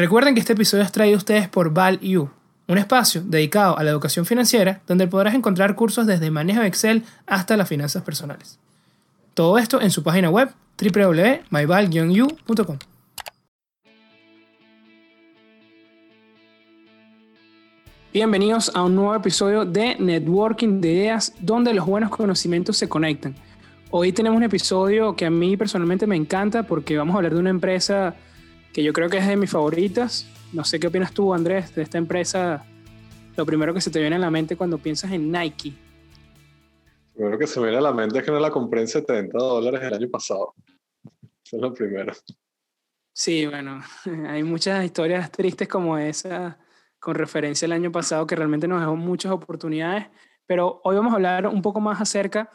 Recuerden que este episodio es traído a ustedes por ValU, un espacio dedicado a la educación financiera donde podrás encontrar cursos desde manejo de Excel hasta las finanzas personales. Todo esto en su página web www.myval-u.com. Bienvenidos a un nuevo episodio de Networking de Ideas donde los buenos conocimientos se conectan. Hoy tenemos un episodio que a mí personalmente me encanta porque vamos a hablar de una empresa que yo creo que es de mis favoritas. No sé qué opinas tú, Andrés, de esta empresa. Lo primero que se te viene a la mente cuando piensas en Nike. Lo primero que se me viene a la mente es que no la compré en 70 dólares el año pasado. Eso es lo primero. Sí, bueno, hay muchas historias tristes como esa con referencia al año pasado que realmente nos dejó muchas oportunidades, pero hoy vamos a hablar un poco más acerca,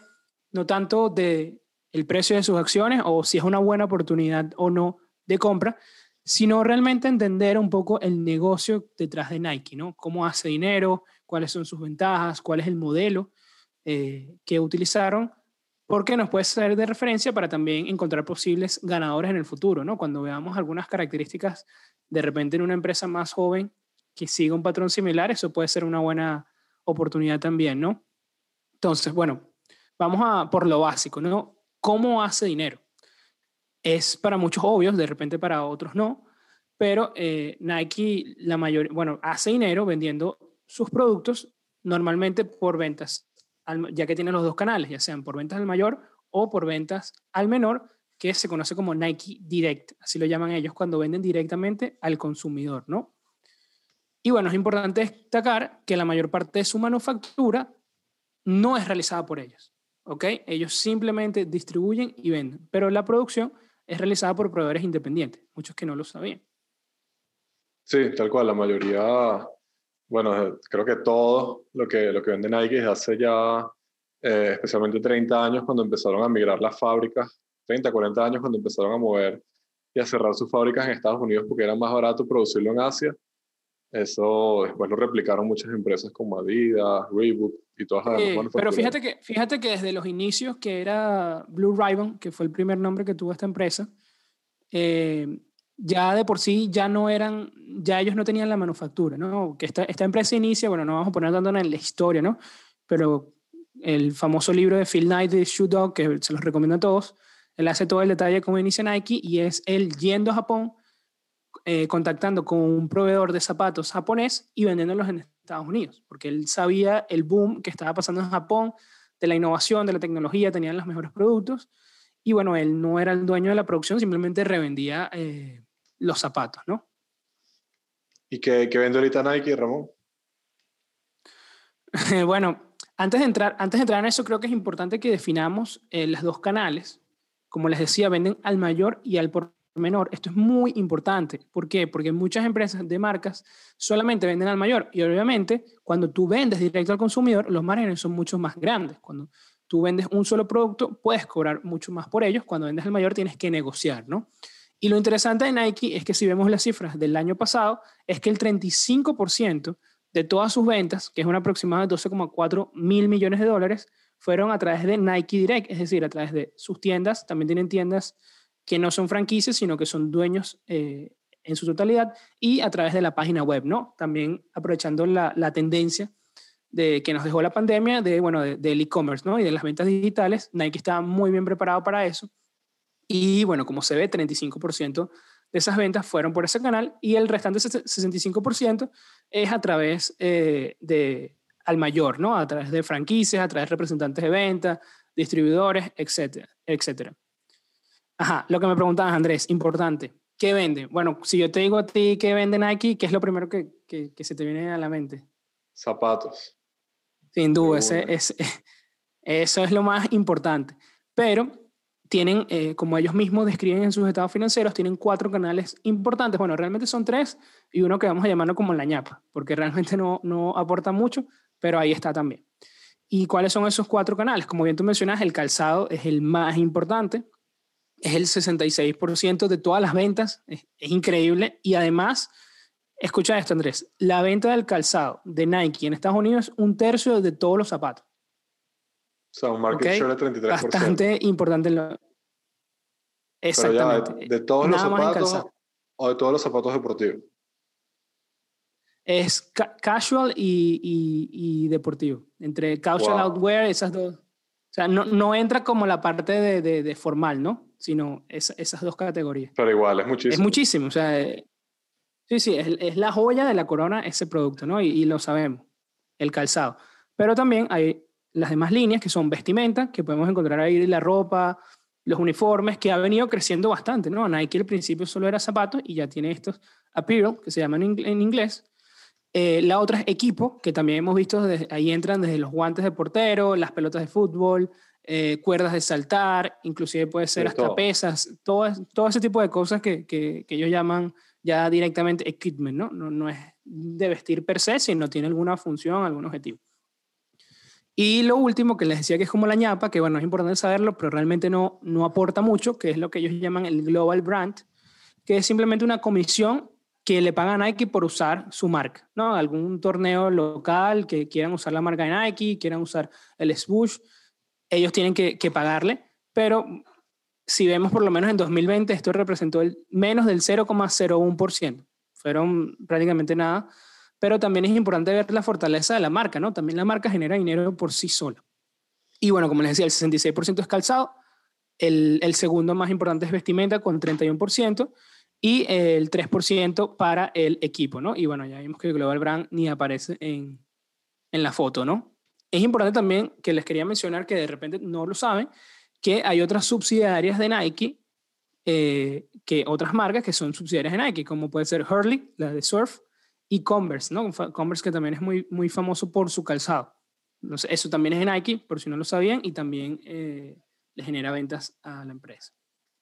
no tanto de el precio de sus acciones o si es una buena oportunidad o no de compra, sino realmente entender un poco el negocio detrás de Nike, ¿no? Cómo hace dinero, cuáles son sus ventajas, cuál es el modelo eh, que utilizaron, porque nos puede ser de referencia para también encontrar posibles ganadores en el futuro, ¿no? Cuando veamos algunas características de repente en una empresa más joven que siga un patrón similar, eso puede ser una buena oportunidad también, ¿no? Entonces, bueno, vamos a por lo básico, ¿no? ¿Cómo hace dinero? Es para muchos obvios, de repente para otros no, pero eh, Nike, la mayor, bueno, hace dinero vendiendo sus productos normalmente por ventas, ya que tiene los dos canales, ya sean por ventas al mayor o por ventas al menor, que se conoce como Nike Direct, así lo llaman ellos cuando venden directamente al consumidor, ¿no? Y bueno, es importante destacar que la mayor parte de su manufactura no es realizada por ellos, ¿ok? Ellos simplemente distribuyen y venden, pero la producción es realizada por proveedores independientes, muchos que no lo sabían. Sí, tal cual, la mayoría, bueno, creo que todo lo que, lo que vende Nike desde hace ya eh, especialmente 30 años cuando empezaron a migrar las fábricas, 30, 40 años cuando empezaron a mover y a cerrar sus fábricas en Estados Unidos porque era más barato producirlo en Asia. Eso después lo replicaron muchas empresas como Adidas, Reebok y todas las demás. pero fíjate que, fíjate que desde los inicios, que era Blue Ribbon, que fue el primer nombre que tuvo esta empresa, eh, ya de por sí ya no eran, ya ellos no tenían la manufactura, ¿no? Que esta, esta empresa inicia, bueno, no vamos a poner tanto en la historia, ¿no? Pero el famoso libro de Phil Knight de Shoe Dog, que se los recomiendo a todos, él hace todo el detalle de cómo inicia Nike y es él yendo a Japón eh, contactando con un proveedor de zapatos japonés y vendiéndolos en Estados Unidos, porque él sabía el boom que estaba pasando en Japón, de la innovación, de la tecnología, tenían los mejores productos, y bueno, él no era el dueño de la producción, simplemente revendía eh, los zapatos, ¿no? ¿Y qué, qué vende ahorita Nike, Ramón? bueno, antes de, entrar, antes de entrar en eso, creo que es importante que definamos eh, los dos canales. Como les decía, venden al mayor y al por menor. Esto es muy importante. ¿Por qué? Porque muchas empresas de marcas solamente venden al mayor y obviamente cuando tú vendes directo al consumidor, los márgenes son mucho más grandes. Cuando tú vendes un solo producto, puedes cobrar mucho más por ellos. Cuando vendes al mayor, tienes que negociar, ¿no? Y lo interesante de Nike es que si vemos las cifras del año pasado, es que el 35% de todas sus ventas, que es un aproximado de 12,4 mil millones de dólares, fueron a través de Nike Direct, es decir, a través de sus tiendas. También tienen tiendas que no son franquicias, sino que son dueños eh, en su totalidad y a través de la página web, ¿no? También aprovechando la, la tendencia de que nos dejó la pandemia de, bueno, del e-commerce, ¿no? Y de las ventas digitales, Nike estaba muy bien preparado para eso. Y bueno, como se ve, 35% de esas ventas fueron por ese canal y el restante 65% es a través eh, de al mayor, ¿no? A través de franquicias, a través de representantes de venta, distribuidores, etcétera, etcétera. Ajá, lo que me preguntabas, Andrés, importante. ¿Qué vende? Bueno, si yo te digo a ti qué vende Nike, ¿qué es lo primero que, que, se te viene a la mente? Zapatos. Sin duda, ese, eso es lo más importante. Pero tienen, eh, como ellos mismos describen en sus estados financieros, tienen cuatro canales importantes. Bueno, realmente son tres y uno que vamos a llamarlo como la ñapa, porque realmente no, no aporta mucho, pero ahí está también. ¿Y cuáles son esos cuatro canales? Como bien tú mencionas, el calzado es el más importante es el 66% de todas las ventas, es, increíble. Y además, escucha esto Andrés, la venta del calzado de Nike en Estados Unidos es un tercio de todos los zapatos. O sea, un market share de 33%. Bastante importante. Lo... Exactamente. de, todos los zapatos o de todos los zapatos deportivos. Es casual y, y, deportivo. Entre casual outwear, esas dos. O sea, no, no entra como la parte de, de, formal, ¿no? Sino esas dos categorías. Pero igual, es muchísimo. Es muchísimo. O sea, eh, sí, sí, es, es, la joya de la corona ese producto, ¿no? Y, y lo sabemos, el calzado. Pero también hay las demás líneas que son vestimenta, que podemos encontrar ahí la ropa, los uniformes, que ha venido creciendo bastante, ¿no? Nike al principio solo era zapatos y ya tiene estos apparel, que se llaman en inglés. Eh, la otra es equipo, que también hemos visto, ahí entran desde los guantes de portero, las pelotas de fútbol, eh, cuerdas de saltar, inclusive puede ser hasta pesas, todo, todo ese tipo de cosas que, que, que, ellos llaman ya directamente equipment, ¿no? ¿no? No es de vestir per se, sino tiene alguna función, algún objetivo. Y lo último que les decía que es como la ñapa, que bueno, es importante saberlo, pero realmente no, no aporta mucho, que es lo que ellos llaman el Global Brand, que es simplemente una comisión que le pagan a Nike por usar su marca, ¿no? Algún torneo local que quieran usar la marca de Nike, quieran usar el swoosh, ellos tienen que, que pagarle, pero si vemos por lo menos en 2020, esto representó el menos del 0,01%. Fueron prácticamente nada pero también es importante ver la fortaleza de la marca, ¿no? También la marca genera dinero por sí sola. Y bueno, como les decía, el 66% es calzado, el, el, segundo más importante es vestimenta con 31% y el 3% para el equipo, ¿no? Y bueno, ya vimos que Global Brand ni aparece en, en la foto, ¿no? Es importante también que les quería mencionar que de repente no lo saben, que hay otras subsidiarias de Nike, eh, que otras marcas que son subsidiarias de Nike, como puede ser Hurley, la de surf, y Converse, ¿no? Converse que también es muy, muy famoso por su calzado. Entonces, eso también es de Nike, por si no lo sabían, y también eh, le genera ventas a la empresa.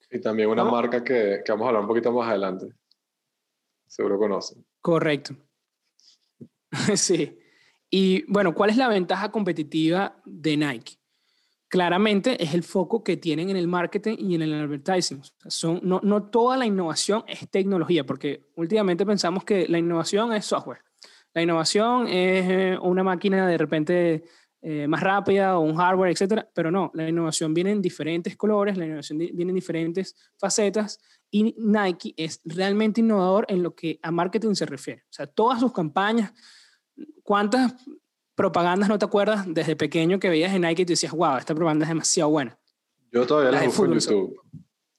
Y también una marca que, que, vamos a hablar un poquito más adelante. Seguro conocen. Correcto. sí. Y bueno, ¿cuál es la ventaja competitiva de Nike? claramente es el foco que tienen en el marketing y en el advertising. son, no, no toda la innovación es tecnología, porque últimamente pensamos que la innovación es software. La innovación es eh, una máquina de repente eh, más rápida o un hardware, etcétera, pero no, la innovación viene en diferentes colores, la innovación viene en diferentes facetas y Nike es realmente innovador en lo que a marketing se refiere. O sea, todas sus campañas, ¿cuántas propagandas no te acuerdas desde pequeño que veías en Nike y te decías, wow, esta propaganda es demasiado buena? Yo todavía la busco en YouTube.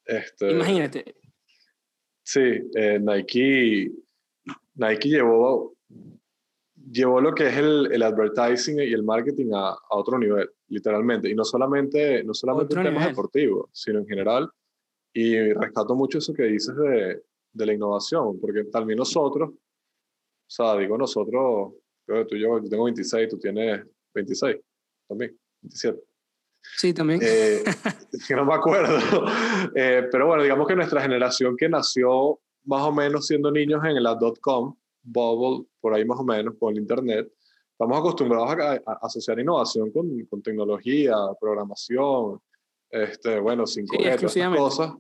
Este, Imagínate. Sí, eh, Nike, Nike llevó, llevó lo que es el, el advertising y el marketing a, a, otro nivel, literalmente. Y no solamente, no solamente en temas deportivos, sino en general. Y rescato mucho eso que dices de, de la innovación, porque también nosotros, o sea, digo nosotros, tú yo, yo tengo 26, tú tienes 26 también, 27. Sí, también. Eh, que no me acuerdo. Eh, pero bueno, digamos que nuestra generación que nació más o menos siendo niños en la dot-com, bubble, por ahí más o menos, con el internet, estamos acostumbrados a, asociar innovación con, con, tecnología, programación, este, bueno, sin sí, cosas.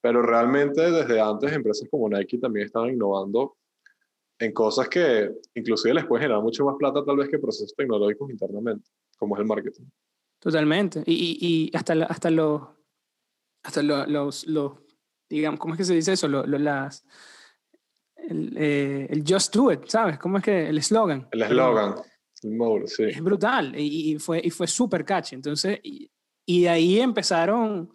Pero realmente desde antes empresas como Nike también estaban innovando en cosas que inclusive les puede generar mucho más plata tal vez que procesos tecnológicos internamente, como es el marketing. Totalmente. Y, y hasta, hasta, los, hasta los, los, digamos, ¿cómo es que se dice eso? Los, las, el, eh, el, just do it, ¿sabes? ¿Cómo es que el eslogan? El eslogan, sí. Es brutal y, y fue, y fue súper catchy. Entonces, y, y, de ahí empezaron,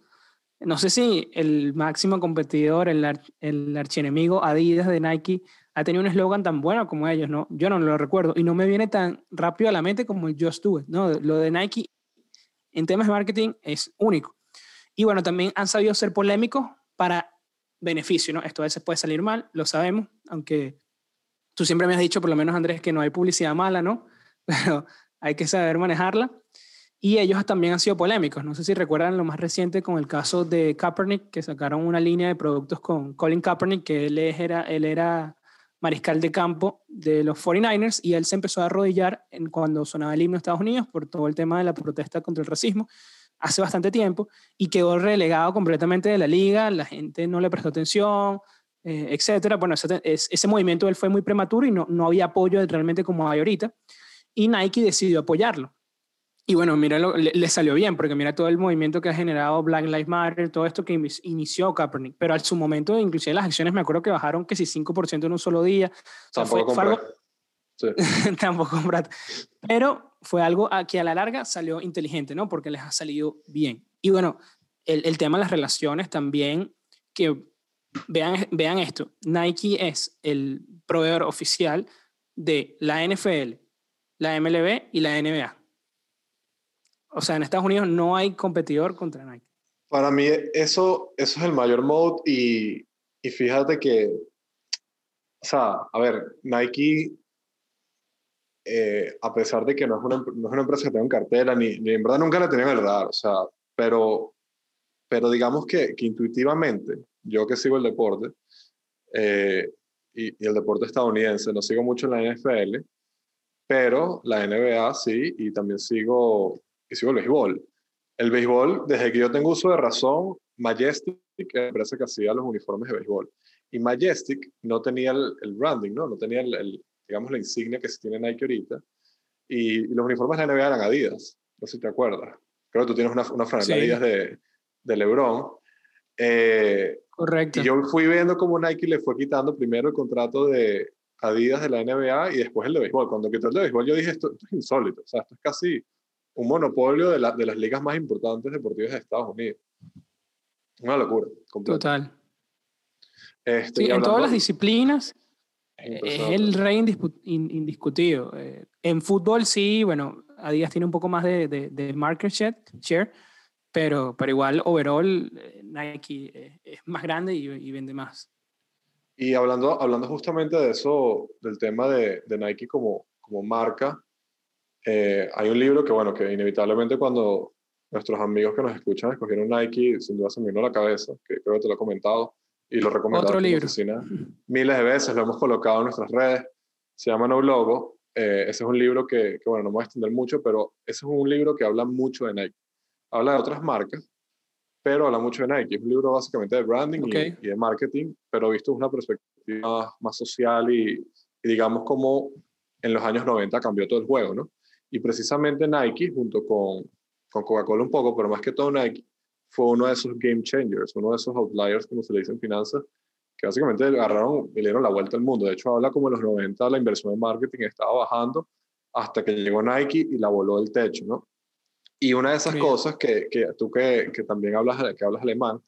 no sé si el máximo competidor, el, el archienemigo Adidas de Nike, ha tenido un eslogan tan bueno como ellos, ¿no? Yo no lo recuerdo y no me viene tan rápido a la mente como el Just Do It, ¿no? Lo de Nike en temas de marketing es único. Y bueno, también han sabido ser polémicos para beneficio, ¿no? Esto a veces puede salir mal, lo sabemos, aunque tú siempre me has dicho, por lo menos Andrés, que no hay publicidad mala, ¿no? Pero hay que saber manejarla. Y ellos también han sido polémicos. No sé si recuerdan lo más reciente con el caso de Kaepernick, que sacaron una línea de productos con Colin Kaepernick, que él era, él era mariscal de campo de los 49ers y él se empezó a arrodillar en cuando sonaba el himno de Estados Unidos por todo el tema de la protesta contra el racismo hace bastante tiempo y quedó relegado completamente de la liga, la gente no le prestó atención, eh, etcétera. Bueno, ese, ese, movimiento él fue muy prematuro y no, no había apoyo realmente como hay ahorita y Nike decidió apoyarlo. Y bueno, mira, le, salió bien, porque mira todo el movimiento que ha generado Black Lives Matter, todo esto que inició Kaepernick. Pero al su momento, inclusive las acciones, me acuerdo que bajaron que si 5% en un solo día. O sea, fue, algo, tampoco Brad. Pero fue algo que a la larga salió inteligente, ¿no? Porque les ha salido bien. Y bueno, el, el tema de las relaciones también, que vean, vean esto, Nike es el proveedor oficial de la NFL, la MLB y la NBA. O sea, en Estados Unidos no hay competidor contra Nike. Para mí eso, eso es el mayor mode y, y fíjate que, o sea, a ver, Nike, eh, a pesar de que no es, una, no es una empresa que tenga cartera, ni, ni, en verdad nunca la tenía en radar, o sea, pero, pero digamos que, que intuitivamente, yo que sigo el deporte, eh, y, y, el deporte estadounidense, no sigo mucho en la NFL, pero la NBA sí, y también sigo, y sigo el béisbol. El béisbol, desde que yo tengo uso de razón, Majestic la empresa que hacía los uniformes de béisbol. Y Majestic no tenía el, el branding, ¿no? No tenía, el, el, digamos, la insignia que se tiene Nike ahorita. Y, y, los uniformes de la NBA eran Adidas, no sé si te acuerdas. Creo que tú tienes una, una franela sí. Adidas de, de LeBron. Eh, Correcto. Y yo fui viendo cómo Nike le fue quitando primero el contrato de Adidas de la NBA y después el de béisbol. Cuando quitó el de béisbol, yo dije, esto, esto es insólito. O sea, esto es casi un monopolio de, la, de las ligas más importantes deportivas de Estados Unidos. Una locura. Completa. Total. Este, sí, en todas las disciplinas es, es el rey indiscutido. Eh, en fútbol sí, bueno, Adidas tiene un poco más de, de, de market share, pero, pero igual overall eh, Nike es, es más grande y, y, vende más. Y hablando, hablando justamente de eso, del tema de, de Nike como, como marca, eh, hay un libro que, bueno, que inevitablemente cuando nuestros amigos que nos escuchan escogieron Nike, sin duda se me vino a la cabeza, que creo que te lo he comentado y lo recomendado Otro en libro. oficina miles de veces, lo hemos colocado en nuestras redes, se llama No Logo, eh, ese es un libro que, que, bueno, no me voy a extender mucho, pero ese es un libro que habla mucho de Nike. Habla de otras marcas, pero habla mucho de Nike. Es un libro básicamente de branding okay. y, y, de marketing, pero visto desde una perspectiva más, más social y, y digamos como en los años 90 cambió todo el juego, ¿no? Y precisamente Nike, junto con, con Coca-Cola un poco, pero más que todo Nike, fue uno de esos game changers, uno de esos outliers, como se le dice en finanzas, que básicamente agarraron y le dieron la vuelta al mundo. De hecho, habla como en los 90 la inversión en marketing estaba bajando hasta que llegó Nike y la voló del techo, ¿no? Y una de esas Bien. cosas que, que tú que, que, también hablas, que hablas alemán,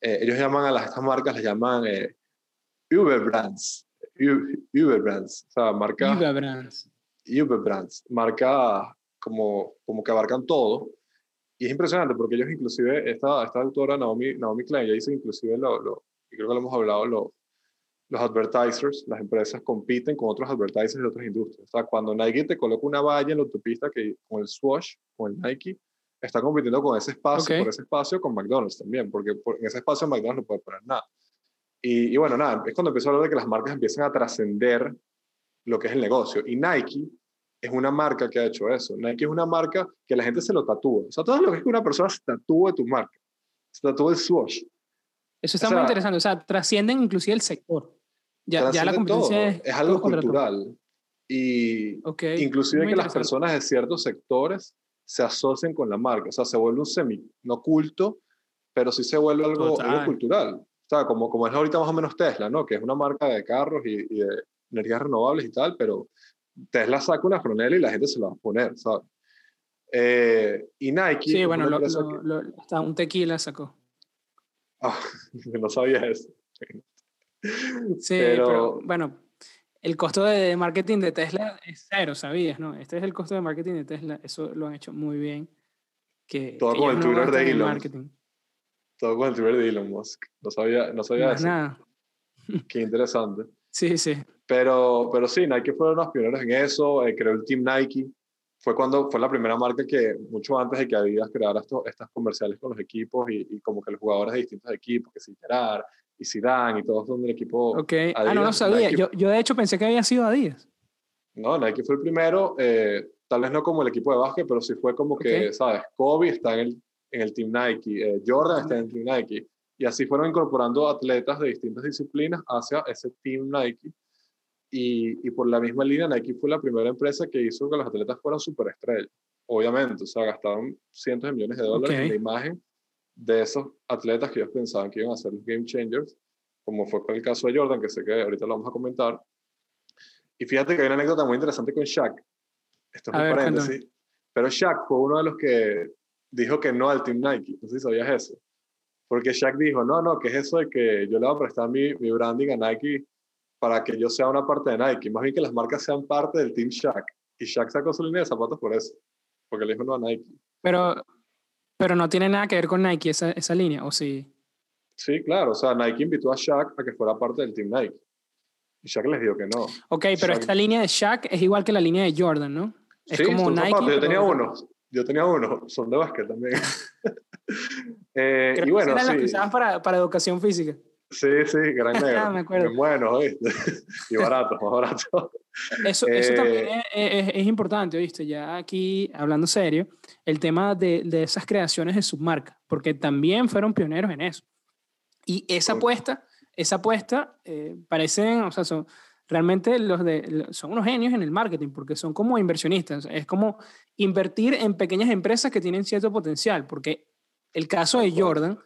eh, ellos llaman a las, estas marcas, les llaman eh, Uberbrands, Uberbrands, o sea, marcas... Uberbrands. Uberbrands, marcas como, como que abarcan todo. Y es impresionante porque ellos inclusive, esta, esta autora Naomi, Naomi Klein, ella dice inclusive, lo, lo, y creo que lo hemos hablado, lo, los advertisers, las empresas compiten con otros advertisers de otras industrias. O sea, cuando Nike te coloca una valla en la autopista que, con el Swoosh, con el Nike, está compitiendo con ese espacio, okay. por ese espacio con McDonald's también, porque por, en ese espacio McDonald's no puede poner nada. Y, y, bueno, nada, es cuando empiezo a hablar de que las marcas empiezan a trascender lo que es el negocio. Y Nike es una marca que ha hecho eso. Nike es una marca que la gente se lo tatúa. O sea, todo lo que es que una persona se tatúe tu marca. Se tatúa el swoosh. Eso está o sea, muy interesante. O sea, trascienden inclusive el sector. Ya, ya la competencia es, es, algo cultural. Y okay, inclusive que las personas de ciertos sectores se asocien con la marca. O sea, se vuelve un semi, no culto, pero sí se vuelve algo, algo cultural. O sea, como, como es ahorita más o menos Tesla, ¿no? Que es una marca de carros y, y de energías renovables y tal, pero Tesla saca una franela y la gente se la va a poner, ¿sabes? Eh, y Nike. Sí, bueno, lo, lo, lo, hasta un tequila sacó. Ah, no sabía eso. Sí, pero, pero, bueno, el costo de marketing de Tesla es cero, ¿sabías? ¿no? Este es el costo de marketing de Tesla, eso lo han hecho muy bien. Que, Todo que con el Twitter no de Elon. Marketing. Todo con el Twitter de Elon Musk. No sabía, no sabía no eso. Nada. Qué interesante. Sí, sí. Pero, pero sí, Nike fueron los pioneros en eso, eh, creó el Team Nike. Fue cuando fue la primera marca que, mucho antes de que Adidas creara esto, estas comerciales con los equipos y, y, como que los jugadores de distintos equipos, que si Gerard y Zidane y todos son del equipo. Ok, Adidas, ah, no lo sabía. Yo, yo de hecho pensé que había sido Adidas. No, Nike fue el primero, eh, tal vez no como el equipo de básquet, pero sí fue como okay. que, ¿sabes? Kobe está en el, en el Team Nike, eh, Jordan está en el Team Nike. Y así fueron incorporando atletas de distintas disciplinas hacia ese Team Nike y, y, por la misma línea, Nike fue la primera empresa que hizo que los atletas fueran superestrellas. Obviamente, o sea, gastaron cientos de millones de dólares okay. en la imagen de esos atletas que ellos pensaban que iban a ser los game changers, como fue con el caso de Jordan, que sé que ahorita lo vamos a comentar. Y fíjate que hay una anécdota muy interesante con Shaq. Esto es un paréntesis. Pero Shaq fue uno de los que dijo que no al Team Nike. No sé si sabías eso. Porque Shaq dijo, no, no, ¿qué es eso de que yo le voy a prestar mi, mi branding a Nike para que yo sea una parte de Nike? Más bien que las marcas sean parte del Team Shaq. Y Shaq sacó su línea de zapatos por eso. Porque le dijo no a Nike. Pero, pero no tiene nada que ver con Nike esa, esa línea, ¿o sí? Sí, claro. O sea, Nike invitó a Shaq a que fuera parte del Team Nike. Y Shaq les dijo que no. Ok, pero esta línea de Shaq es igual que la línea de Jordan, ¿no? Es sí, como Nike. Yo tenía uno. Yo tenía uno. Son de básquet también. eh, y bueno, eran sí. los que usaban para, para educación física. Sí, sí, gran negro. me acuerdo. Bueno, ¿viste? y barato, más barato. Eso, eso también eh, es, es, importante, ¿viste? Ya aquí, hablando serio, el tema de, de esas creaciones de submarca, porque también fueron pioneros en eso. Y esa apuesta, esa apuesta, eh, parecen, o sea, son, realmente los de, son unos genios en el marketing, porque son como inversionistas. Es como invertir en pequeñas empresas que tienen cierto potencial, porque el caso de Jordan,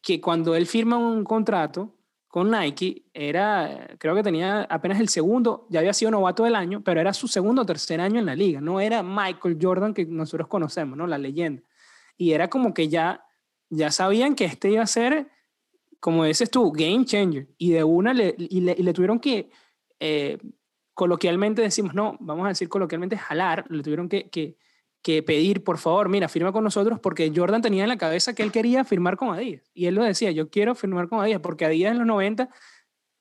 que cuando él firma un contrato con Nike, era, creo que tenía apenas el segundo, ya había sido novato del año, pero era su segundo o tercer año en la liga, no era Michael Jordan que nosotros conocemos, ¿no? La leyenda. Y era como que ya, ya sabían que este iba a ser como dices tú, game changer. Y de una le, y le, le tuvieron que, eh, coloquialmente decimos, no, vamos a decir coloquialmente jalar, le tuvieron que, que, pedir, por favor, mira, firma con nosotros, porque Jordan tenía en la cabeza que él quería firmar con Adidas. Y él lo decía, yo quiero firmar con Adidas, porque Adidas en los 90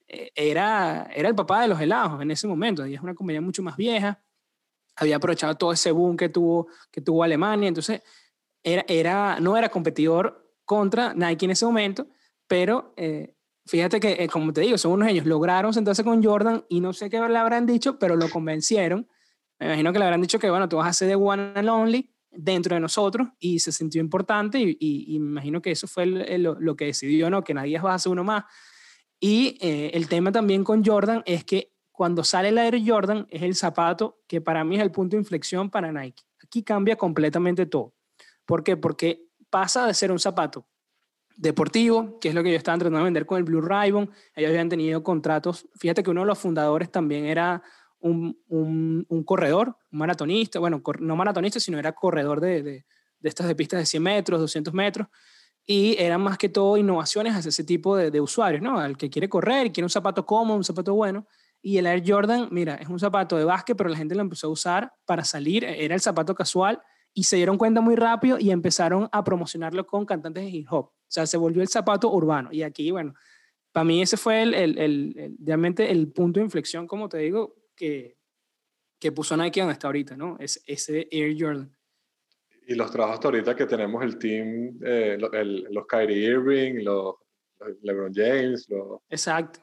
eh, era, era el papá de los helados en ese momento. Adidas es una compañía mucho más vieja, había aprovechado todo ese boom que tuvo, que tuvo Alemania, entonces era, era, no era competidor contra Nike en ese momento, pero eh, fíjate que, eh, como te digo, son unos genios. Lograron sentarse con Jordan y no sé qué le habrán dicho, pero lo convencieron. Me imagino que le habrán dicho que, bueno, tú vas a ser de one and only dentro de nosotros y se sintió importante y, imagino que eso fue lo que decidió, ¿no? Que nadie va a ser uno más. Y eh, el tema también con Jordan es que cuando sale el Air Jordan es el zapato que para mí es el punto de inflexión para Nike. Aquí cambia completamente todo. ¿Por qué? Porque pasa de ser un zapato deportivo, que es lo que yo estaba tratando de vender con el Blue Ribbon. Ellos habían tenido contratos. Fíjate que uno de los fundadores también era un, un, corredor, un maratonista, bueno, no maratonista, sino era corredor de, de, de, estas de pistas de 100 metros, 200 metros. Y eran más que todo innovaciones hacia ese tipo de, de usuarios, ¿no? Al que quiere correr, quiere un zapato cómodo, un zapato bueno. Y el Air Jordan, mira, es un zapato de básquet, pero la gente lo empezó a usar para salir. Era el zapato casual y se dieron cuenta muy rápido y empezaron a promocionarlo con cantantes de hip hop. Sea, se volvió el zapato urbano. Y aquí, bueno, para mí ese fue el, el, el, realmente el punto de inflexión, como te digo, que, que puso Nike donde está ahorita, ¿no? Es ese Air Jordan. Y los trabajos hasta ahorita que tenemos el team, eh, los Kyrie Irving, los, LeBron James, los, Exacto.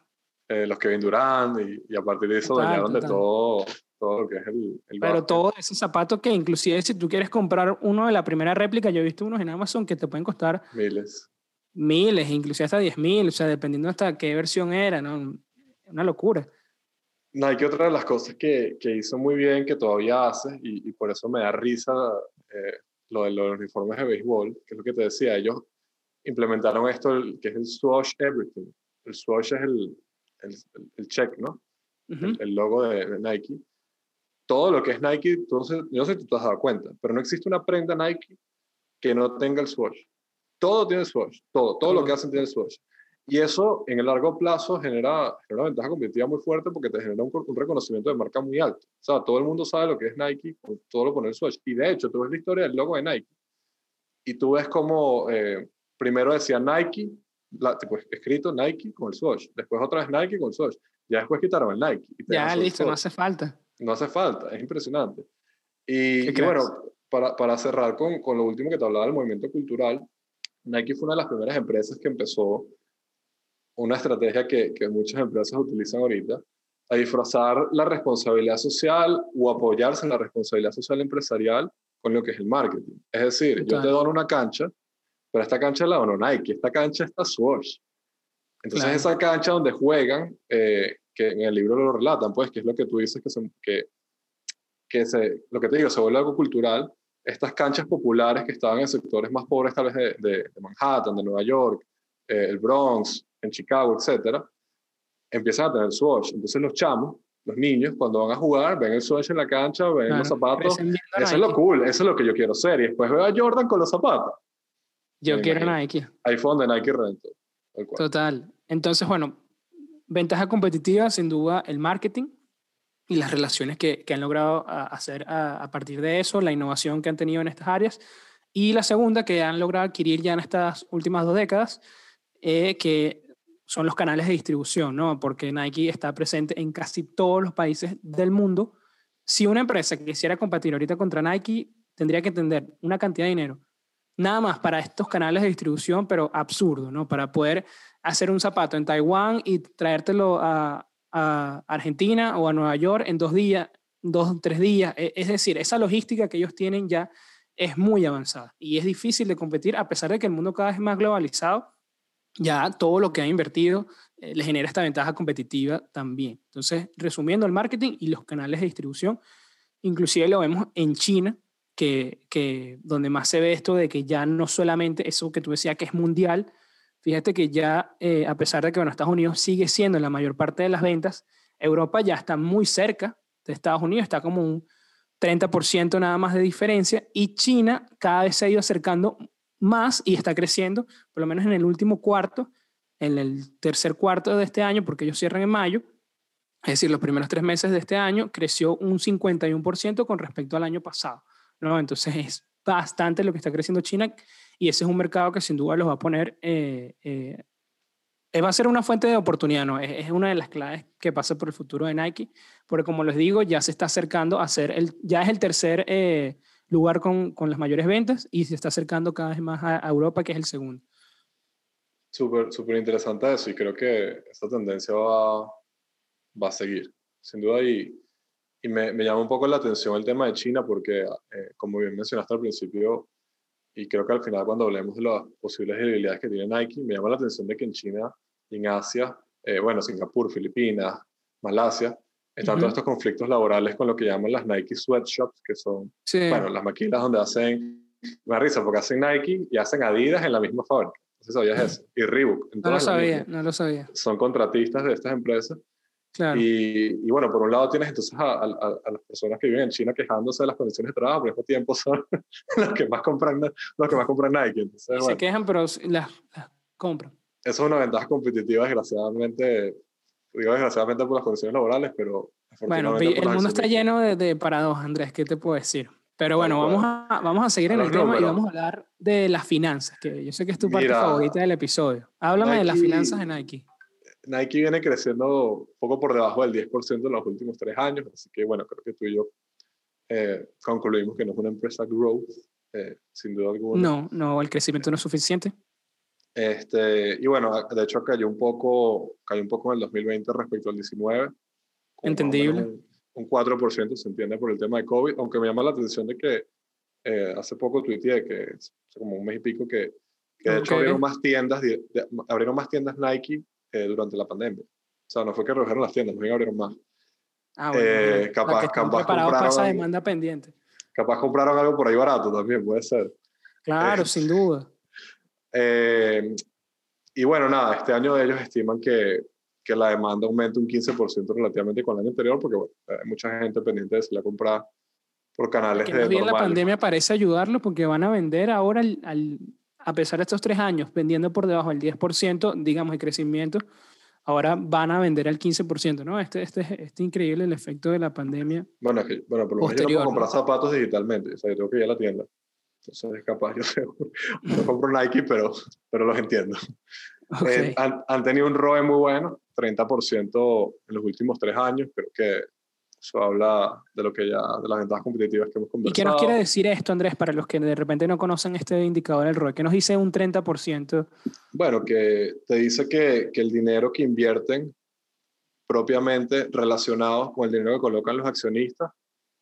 Eh, los Kevin Durant, y, y, a partir de eso dañaron de todo todo lo que es el, el Pero todo ese zapato que inclusive si tú quieres comprar uno de la primera réplica, yo he visto unos en Amazon que te pueden costar miles. Miles, inclusive hasta 10 mil, o sea, dependiendo hasta qué versión era, ¿no? Una locura. Nike otra de las cosas que, que hizo muy bien, que todavía hace, y, y por eso me da risa eh, lo de los uniformes de béisbol, que es lo que te decía, ellos implementaron esto, que es el Swoosh Everything. El Swoosh es el, el, el check, ¿no? el, logo de, de Nike todo lo que es Nike, tú no sé, yo no sé si tú te has dado cuenta, pero no existe una prenda Nike que no tenga el swatch. Todo tiene swatch, todo, todo lo que hacen tiene swatch. Y eso en el largo plazo genera, una ventaja competitiva muy fuerte porque te genera un, reconocimiento de marca muy alto. O sea, todo el mundo sabe lo que es Nike, todo lo pone el swatch. Y de hecho, tú ves la historia del logo de Nike y tú ves como eh, primero decía Nike, la, tipo, escrito Nike con el swatch, después otra vez Nike con el swatch, ya después quitaron el Nike. ya, listo, no hace falta. No hace falta, es impresionante. Y, bueno, para, para cerrar con, con, lo último que te hablaba del movimiento cultural, Nike fue una de las primeras empresas que empezó una estrategia que, que muchas empresas utilizan ahorita, a disfrazar la responsabilidad social o apoyarse en la responsabilidad social empresarial con lo que es el marketing. Es decir, yo te dono una cancha, pero esta cancha la dono Nike, esta cancha está Swatch. Entonces esa cancha donde juegan eh, que en el libro lo relatan, pues, que es lo que tú dices, que, son, que, que se, lo que te digo, se vuelve algo cultural. Estas canchas populares que estaban en sectores más pobres, tal vez de, de, Manhattan, de Nueva York, eh, el Bronx, en Chicago, etcétera, empiezan a tener swatch. Entonces los chamos los niños cuando van a jugar, ven el Swatch en la cancha, ven los zapatos. Eso es lo cool, eso es lo que yo quiero ser. Y después veo a Jordan con los zapatos. Yo quiero Nike. iPhone de Nike Rento. Total. Entonces, bueno, ventaja competitiva, sin duda, el marketing y las relaciones que, que han logrado hacer a, a, partir de eso, la innovación que han tenido en estas áreas. Y la segunda, que han logrado adquirir ya en estas últimas dos décadas, eh, que son los canales de distribución, ¿no? Porque Nike está presente en casi todos los países del mundo. Si una empresa quisiera competir ahorita contra Nike, tendría que entender una cantidad de dinero, nada más para estos canales de distribución, pero absurdo, ¿no? Para poder hacer un zapato en Taiwán y traértelo a, a Argentina o a Nueva York en dos días, dos, tres días. E, es decir, esa logística que ellos tienen ya es muy avanzada y es difícil de competir a pesar de que el mundo cada vez es más globalizado. Ya todo lo que ha invertido eh, le genera esta ventaja competitiva también. Entonces, resumiendo el marketing y los canales de distribución, inclusive lo vemos en China, que, que donde más se ve esto de que ya no solamente eso que tú decías que es mundial, Fíjate que ya, eh, a pesar de que bueno, Estados Unidos sigue siendo la mayor parte de las ventas, Europa ya está muy cerca de Estados Unidos, está como un 30% nada más de diferencia, y China cada vez se ha ido acercando más y está creciendo, por lo menos en el último cuarto, en el tercer cuarto de este año, porque ellos cierran en mayo, es decir, los primeros tres meses de este año, creció un 51% con respecto al año pasado. ¿no? Entonces es bastante lo que está creciendo China y ese es un mercado que sin duda los va a poner, eh, eh, eh, va a ser una fuente de oportunidad, ¿no? Es, una de las claves que pasa por el futuro de Nike, porque como les digo, ya se está acercando a ser, el, ya es el tercer lugar con, con, las mayores ventas y se está acercando cada vez más a, Europa, que es el segundo. Súper, súper interesante eso y creo que esta tendencia va, va a seguir, sin duda. Y, y me, me, llama un poco la atención el tema de China porque, como bien mencionaste al principio, y creo que al final cuando hablemos de las posibles debilidades que tiene Nike, me llama la atención de que en China en Asia, eh, bueno, Singapur, Filipinas, Malasia, están todos estos conflictos laborales con lo que llaman las Nike sweatshops, que son, bueno, las maquilas donde hacen, me risa porque hacen Nike y hacen Adidas en la misma fábrica. No sé si sabías eso. Y Reebok. No lo sabía, no lo sabía. Son contratistas de estas empresas y, bueno, por un lado tienes entonces a, las personas que viven en China quejándose de las condiciones de trabajo, pero al mismo tiempo son los que más compran, los que más compran Nike. Entonces, Se quejan, pero las, compran. Eso es una ventaja competitiva, desgraciadamente, digo desgraciadamente por las condiciones laborales, pero... Bueno, el mundo está lleno de, de paradojas, Andrés, ¿qué te puedo decir? Pero bueno, vamos a, vamos a seguir en el tema y vamos a hablar de las finanzas, que yo sé que es tu parte favorita del episodio. Háblame de las finanzas de Nike. Nike viene creciendo poco por debajo del 10% en los últimos tres años, así que bueno, creo que tú y yo eh, concluimos que no es una empresa growth, eh, sin duda alguna. No, no, el crecimiento no es suficiente. Este, y bueno, de hecho cayó un poco, cayó un poco en el 2020 respecto al 19. Entendible. Un, 4% se entiende por el tema de COVID, aunque me llama la atención de que eh, hace poco tuiteé que hace como un mes y pico que, que de hecho abrieron más tiendas, abrieron más tiendas Nike eh, durante la pandemia. O sea, no fue que redujeron las tiendas, no abrieron más. Ah, bueno, eh, capaz, capaz compraron, esa demanda pendiente. Capaz compraron algo por ahí barato también, puede ser. Claro, eh, sin duda. Eh, y bueno, nada, este año ellos estiman que, que la demanda aumente un 15% relativamente con el año anterior, porque bueno, hay mucha gente pendiente de si la compra por canales que de bien la pandemia parece ayudarlo porque van a vender ahora al, a pesar de estos tres años vendiendo por debajo del 10%, digamos, de crecimiento, ahora van a vender al 15%, ¿no? Este, este, este increíble el efecto de la pandemia. Bueno, es que, bueno por lo menos yo no puedo comprar zapatos digitalmente, o sea, yo tengo que ir a la tienda. Entonces es capaz, yo sé, no compro Nike, pero, pero los entiendo. Eh, han, han, tenido un ROE muy bueno, 30% en los últimos tres años, creo que eso habla de lo que ya, de las ventajas competitivas que hemos conversado. ¿Y qué nos quiere decir esto, Andrés, para los que de repente no conocen este indicador del ROE? ¿Qué nos dice un 30%? Bueno, que te dice que, que el dinero que invierten propiamente relacionado con el dinero que colocan los accionistas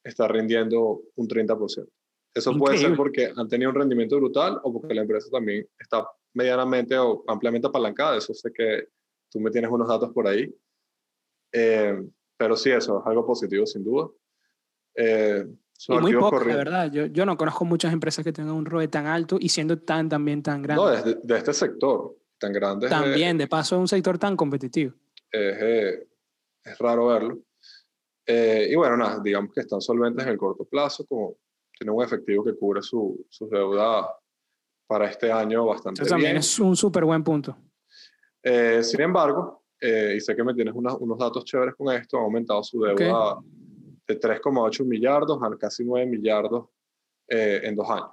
está rindiendo un 30%. Eso puede ser porque han tenido un rendimiento brutal o porque la empresa también está medianamente o ampliamente apalancada. Eso sé que tú me tienes unos datos por ahí. Eh, pero sí, eso es algo positivo, sin duda. Eh, y muy poco, la verdad. Yo, yo, no conozco muchas empresas que tengan un ROE tan alto y siendo tan también tan grande. No, de, de este sector tan grande. También, de paso, es un sector tan competitivo. Es, eh, es raro verlo. Eh, y bueno, nada, digamos que están solventes en el corto plazo, como tienen un efectivo que cubre su, su deuda para este año bastante Eso también es un súper buen punto. Eh, sin embargo, eh, y sé que me tienes unos, unos datos chéveres con esto, ha aumentado su deuda de 3,8 millardos a casi 9 millardos en dos años.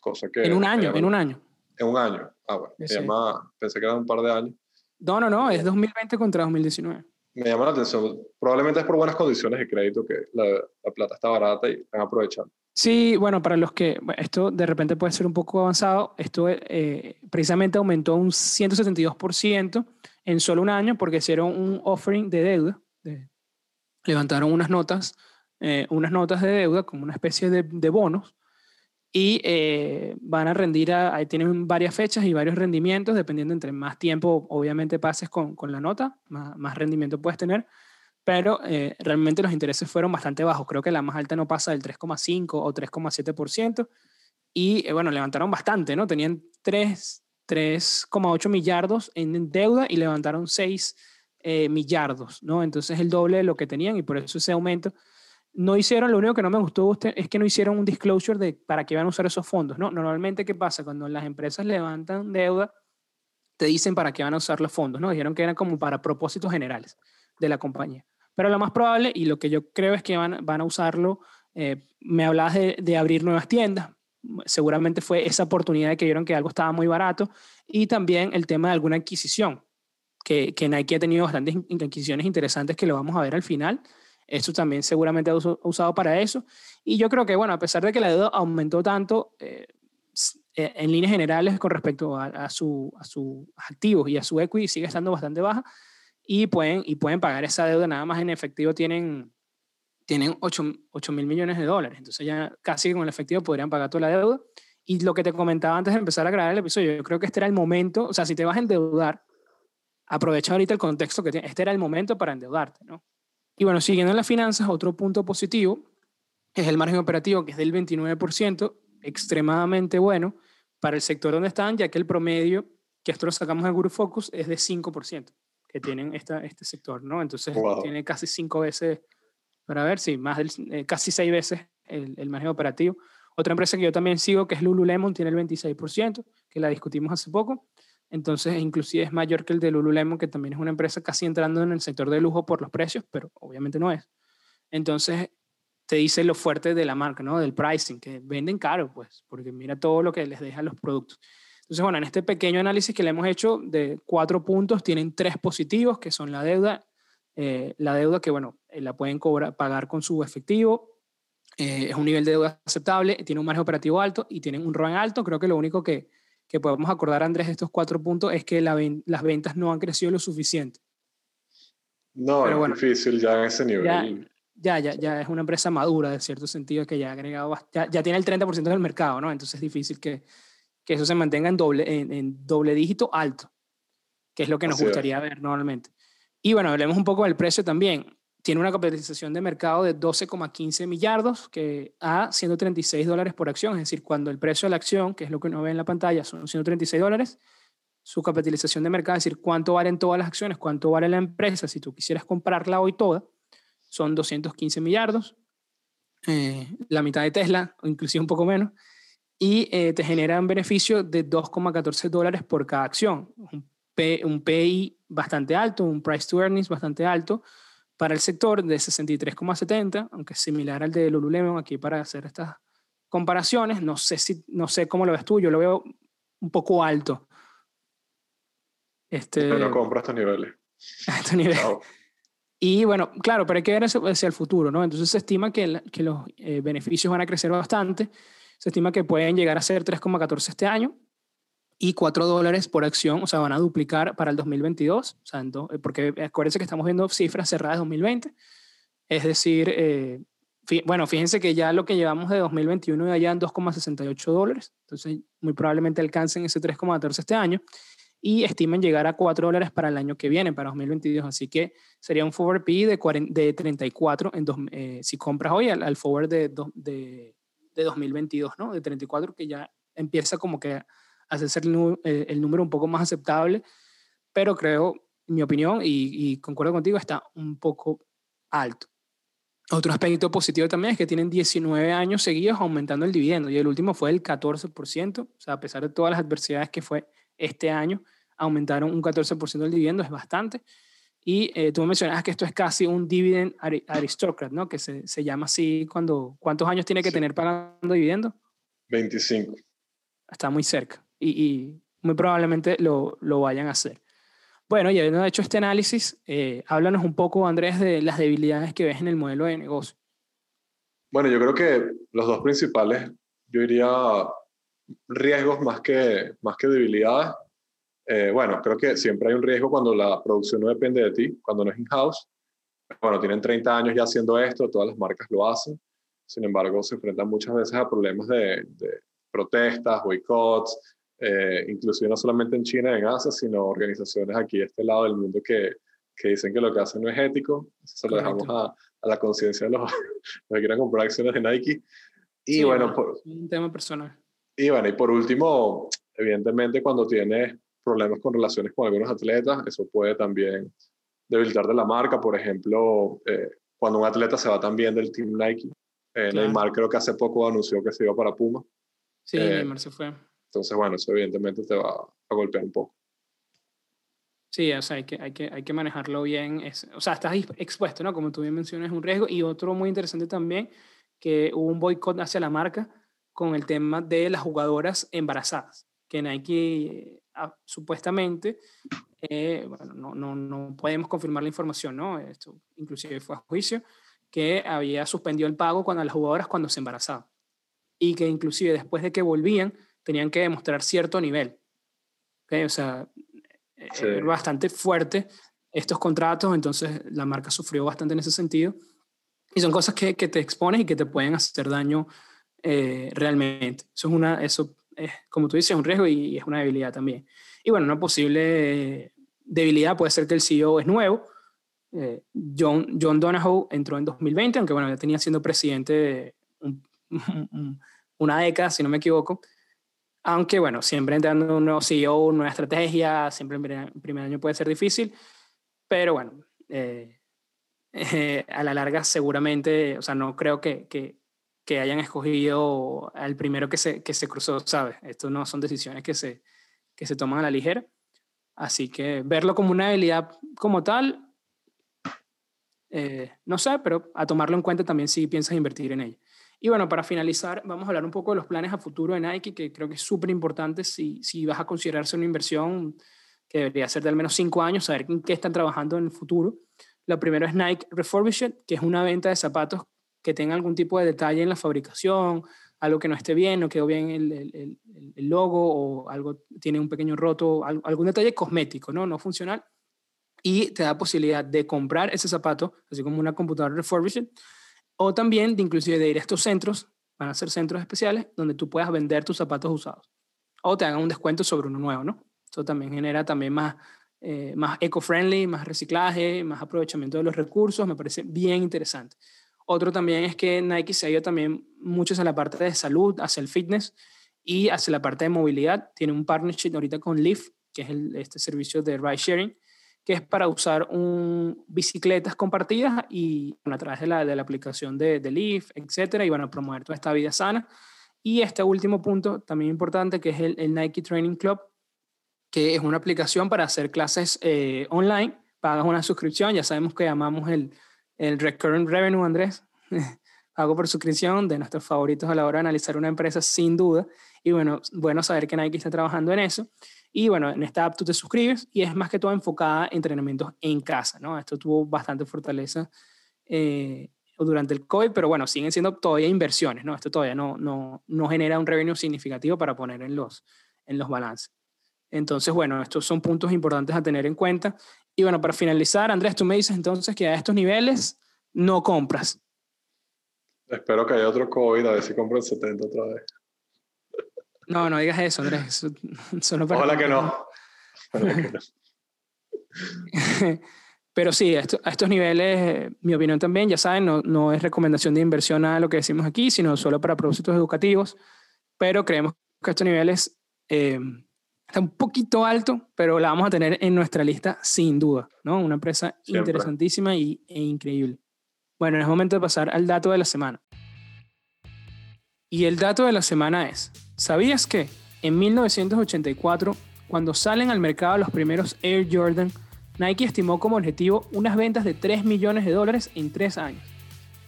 Cosa que, en un año, en un año. En un año. Ah, bueno. Me llama, pensé que era un par de años. No, no, no, es 2020 contra 2019. Me llama la atención. Probablemente es por buenas condiciones de crédito que la, la plata está barata y están aprovechando. Sí, bueno, para los que esto de repente puede ser un poco avanzado, esto eh, precisamente aumentó un 172% en solo un año porque hicieron un offering de deuda, levantaron unas notas, eh, unas notas de deuda como una especie de, de bonos y eh, van a rendir, ahí tienen varias fechas y varios rendimientos, dependiendo entre más tiempo obviamente pases con, con la nota, más, más, rendimiento puedes tener, pero eh, realmente los intereses fueron bastante bajos, creo que la más alta no pasa del 3,5 o 3,7%, y eh, bueno, levantaron bastante, ¿no? Tenían 3,8 millardos en deuda y levantaron 6 millardos, ¿no? Entonces el doble de lo que tenían y por eso ese aumento no hicieron, lo único que no me gustó usted es que no hicieron un disclosure de para qué van a usar esos fondos, ¿no? Normalmente, ¿qué pasa? Cuando las empresas levantan deuda, te dicen para qué van a usar los fondos, ¿no? Dijeron que eran como para propósitos generales de la compañía. Pero lo más probable, y lo que yo creo es que van, van a usarlo, eh, me hablabas de, de, abrir nuevas tiendas, seguramente fue esa oportunidad de que vieron que algo estaba muy barato, y también el tema de alguna adquisición, que, que Nike ha tenido bastantes adquisiciones interesantes que lo vamos a ver al final, esto también seguramente ha usado para eso. Y yo creo que, bueno, a pesar de que la deuda aumentó tanto eh, eh, en líneas generales con respecto a, a, su, a sus activos y a su equity, sigue estando bastante baja y pueden, y pueden pagar esa deuda nada más en efectivo. Tienen, tienen 8 mil millones de dólares. Entonces ya casi con el efectivo podrían pagar toda la deuda. Y lo que te comentaba antes de empezar a grabar el episodio, yo creo que este era el momento, o sea, si te vas a endeudar, aprovecha ahorita el contexto que tiene, este era el momento para endeudarte, ¿no? Y bueno, siguiendo en las finanzas, otro punto positivo es el margen operativo, que es del 29%, extremadamente bueno para el sector donde están, ya que el promedio, que esto lo sacamos de Guru Focus, es de 5% que tienen esta, este sector, ¿no? Entonces tiene casi cinco veces, para ver, sí, más del, eh, casi seis veces el, el margen operativo. Otra empresa que yo también sigo, que es Lululemon, tiene el 26%, que la discutimos hace poco. Entonces, inclusive es mayor que el de Lululemon, que también es una empresa casi entrando en el sector de lujo por los precios, pero obviamente no es. Entonces, te dice lo fuerte de la marca, ¿no? Del pricing, que venden caro, pues, porque mira todo lo que les deja los productos. Entonces, bueno, en este pequeño análisis que le hemos hecho de cuatro puntos, tienen tres positivos, que son la deuda, eh, la deuda que, bueno, la pueden cobrar, pagar con su efectivo, eh, es un nivel de deuda aceptable, tiene un margen operativo alto y tienen un ROI alto. Creo que lo único que, que podemos acordar, Andrés, de estos cuatro puntos es que la, las ventas no han crecido lo suficiente. No, Pero es bueno, difícil ya en ese nivel. Ya, ya, ya, es una empresa madura, de cierto sentido, que ya ha agregado, ya, ya tiene el 30% del mercado, ¿no? Entonces es difícil que, que eso se mantenga en doble, en, en, doble dígito alto, que es lo que nos Así gustaría es. ver normalmente. Y bueno, hablemos un poco del precio también tiene una capitalización de mercado de 12,15 millardos, que a 136 dólares por acción, es decir, cuando el precio de la acción, que es lo que uno ve en la pantalla, son 136 dólares, su capitalización de mercado, es decir, cuánto valen todas las acciones, cuánto vale la empresa, si tú quisieras comprarla hoy toda, son 215 millardos, eh, la mitad de Tesla, o inclusive un poco menos, y eh, te genera un beneficio de 2,14 dólares por cada acción, un, P, un PI bastante alto, un price to earnings bastante alto, para el sector de 63,70, aunque es similar al de Lululemon aquí para hacer estas comparaciones. No sé, si, no sé cómo lo ves tú, yo lo veo un poco alto. Este, pero no compro a estos niveles. A estos niveles. No. Y bueno, claro, pero hay que ver hacia, hacia el futuro, ¿no? Entonces se estima que, el, que los eh, beneficios van a crecer bastante. Se estima que pueden llegar a ser 3,14 este año y 4 dólares por acción, o sea, van a duplicar para el 2022, o sea, eh, porque acuérdense que estamos viendo cifras cerradas de 2020, es decir, eh, bueno, fíjense que ya lo que llevamos de 2021 ya en 2,68 dólares, entonces muy probablemente alcancen ese 3,14 este año y estiman llegar a 4 dólares para el año que viene, para 2022, así que sería un forward P de, 40, de 34 en dos, eh, si compras hoy al, al forward de, de, de 2022, ¿no? De 34 que ya empieza como que hace ser el, eh, el, número un poco más aceptable, pero creo, mi opinión, y, y, concuerdo contigo, está un poco alto. Otro aspecto positivo también es que tienen 19 años seguidos aumentando el dividendo y el último fue el 14%, o sea, a pesar de todas las adversidades que fue este año, aumentaron un 14% el dividendo, es bastante. Y eh, tú mencionabas que esto es casi un dividend aristocrat, ¿no? Que se, se llama así cuando, ¿cuántos años tiene que tener pagando dividendo? 25. Está muy cerca y, y muy probablemente lo, lo, vayan a hacer. Bueno, y habiendo hecho este análisis, eh, háblanos un poco, Andrés, de las debilidades que ves en el modelo de negocio. Bueno, yo creo que los dos principales, yo diría riesgos más que, más que debilidades. Eh, bueno, creo que siempre hay un riesgo cuando la producción no depende de ti, cuando no es in-house. Bueno, tienen 30 años ya haciendo esto, todas las marcas lo hacen. Sin embargo, se enfrentan muchas veces a problemas de, de protestas, boicots, eh, inclusive no solamente en China y en Asia, sino organizaciones aquí de este lado del mundo que, que dicen que lo que hacen no es ético. Eso se lo dejamos a, a la conciencia de los, que quieran comprar acciones de Nike. Y sí, bueno, bueno, por, un tema personal. y bueno, y por último, evidentemente cuando tienes problemas con relaciones con algunos atletas, eso puede también debilitar de la marca. Por ejemplo, eh, cuando un atleta se va también del Team Nike, eh, Claro. Neymar creo que hace poco anunció que se iba para Puma. Sí, Eh, Neymar se fue. Entonces, bueno, eso evidentemente te va a golpear un poco. Sí, o sea, hay que, hay que, hay que manejarlo bien. Es, o sea, estás ex- expuesto, ¿no? Como tú bien mencionas, es un riesgo. Y otro muy interesante también, que hubo un boicot hacia la marca con el tema de las jugadoras embarazadas, que Nike eh, supuestamente, eh, bueno, no, no, no podemos confirmar la información, ¿no? Esto inclusive fue a juicio, que había suspendido el pago cuando a las jugadoras cuando se embarazaban. Y que inclusive después de que volvían, tenían que demostrar cierto nivel. ¿ok? O sea, eh, Sí. era bastante fuerte estos contratos, entonces la marca sufrió bastante en ese sentido. Y son cosas que, que te expones y que te pueden hacer daño eh, realmente. Eso es una, eso es, como tú dices, un riesgo y es una debilidad también. Y bueno, una posible debilidad puede ser que el CEO es nuevo. Eh, John, John Donahoe entró en 2020, aunque bueno, ya tenía siendo presidente un- un- una década, si no me equivoco. Aunque bueno, siempre entrando un nuevo CEO, una nueva estrategia, siempre en primer, año puede ser difícil, pero bueno, eh, eh, a la larga seguramente, o sea, no creo que, que, que hayan escogido al primero que se, que se cruzó, ¿sabes? Esto no son decisiones que se, que se toman a la ligera. Así que verlo como una habilidad como tal, eh, no sé, pero a tomarlo en cuenta también si piensas invertir en ella. Y bueno, para finalizar, vamos a hablar un poco de los planes a futuro de Nike, que creo que es súper importante si, si vas a considerarse una inversión que debería ser de al menos cinco años, saber en qué están trabajando en el futuro. Lo primero es Nike Refurbished, que es una venta de zapatos que tenga algún tipo de detalle en la fabricación, algo que no esté bien, no quedó bien el, el, logo o algo tiene un pequeño roto, algún detalle cosmético, ¿no? no funcional. Y te da posibilidad de comprar ese zapato, así como una computadora refurbished, o también de inclusive de ir a estos centros, van a ser centros especiales, donde tú puedas vender tus zapatos usados. O te hagan un descuento sobre uno nuevo, ¿no? Eso también genera también más, eh, más eco-friendly, más reciclaje, más aprovechamiento de los recursos, me parece bien interesante. Otro también es que Nike se ha ido también mucho hacia la parte de salud, hacia el fitness y hacia la parte de movilidad. Tiene un partnership ahorita con Lyft, que es este servicio de ride sharing, que es para usar un, bicicletas compartidas y bueno, a través de la, de la aplicación de, de Lyft, etcétera, y van a promover toda esta vida sana. Y este último punto también importante, que es el, el Nike Training Club, que es una aplicación para hacer clases eh, online. Pagas una suscripción, ya sabemos que llamamos el, el recurrent revenue, Andrés. Pago por suscripción de nuestros favoritos a la hora de analizar una empresa, sin duda. Y bueno, bueno saber que Nike está trabajando en eso. Y bueno, en esta app tú te suscribes y es más que todo enfocada en entrenamientos en casa, ¿no? Esto tuvo bastante fortaleza eh, durante el COVID, pero bueno, siguen siendo todavía inversiones, ¿no? Esto todavía no, no, no genera un revenue significativo para poner en los, en los balances. Entonces, bueno, estos son puntos importantes a tener en cuenta. Y bueno, para finalizar, Andrés, tú me dices entonces que a estos niveles no compras. Espero que haya otro COVID, a ver si compro el 70 otra vez. No, no digas eso, Andrés. Solo para Ojalá que no. Ojalá que no. Pero sí, a estos, a estos niveles, mi opinión también, ya saben, no, no, es recomendación de inversión a lo que decimos aquí, sino solo para propósitos educativos. Pero creemos que estos niveles eh, están un poquito alto, pero la vamos a tener en nuestra lista sin duda, ¿no? Una empresa Siempre. interesantísima y, e increíble. Bueno, es momento de pasar al dato de la semana. Y el dato de la semana es, ¿sabías que en 1984, cuando salen al mercado los primeros Air Jordan, Nike estimó como objetivo unas ventas de 3 millones de dólares en 3 años?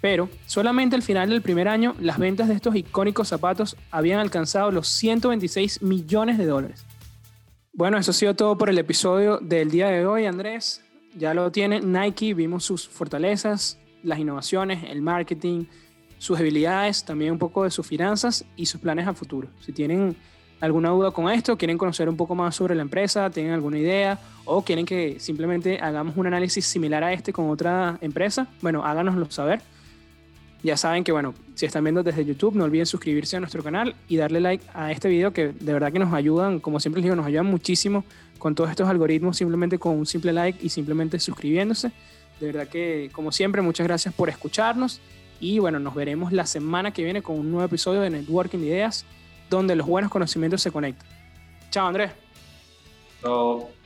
Pero solamente al final del primer año, las ventas de estos icónicos zapatos habían alcanzado los 126 millones de dólares. Bueno, eso ha sido todo por el episodio del día de hoy, Andrés. Ya lo tiene Nike, vimos sus fortalezas, las innovaciones, el marketing, sus habilidades, también un poco de sus finanzas y sus planes a futuro. Si tienen alguna duda con esto, quieren conocer un poco más sobre la empresa, tienen alguna idea o quieren que simplemente hagamos un análisis similar a este con otra empresa, bueno, háganoslo saber. Ya saben que, bueno, si están viendo desde YouTube, no olviden suscribirse a nuestro canal y darle like a este video que de verdad que nos ayudan, como siempre les digo, nos ayudan muchísimo con todos estos algoritmos, simplemente con un simple like y simplemente suscribiéndose. De verdad que, como siempre, muchas gracias por escucharnos y bueno, nos veremos la semana que viene con un nuevo episodio de Networking Ideas, donde los buenos conocimientos se conectan. Chao, Andrés. Chao.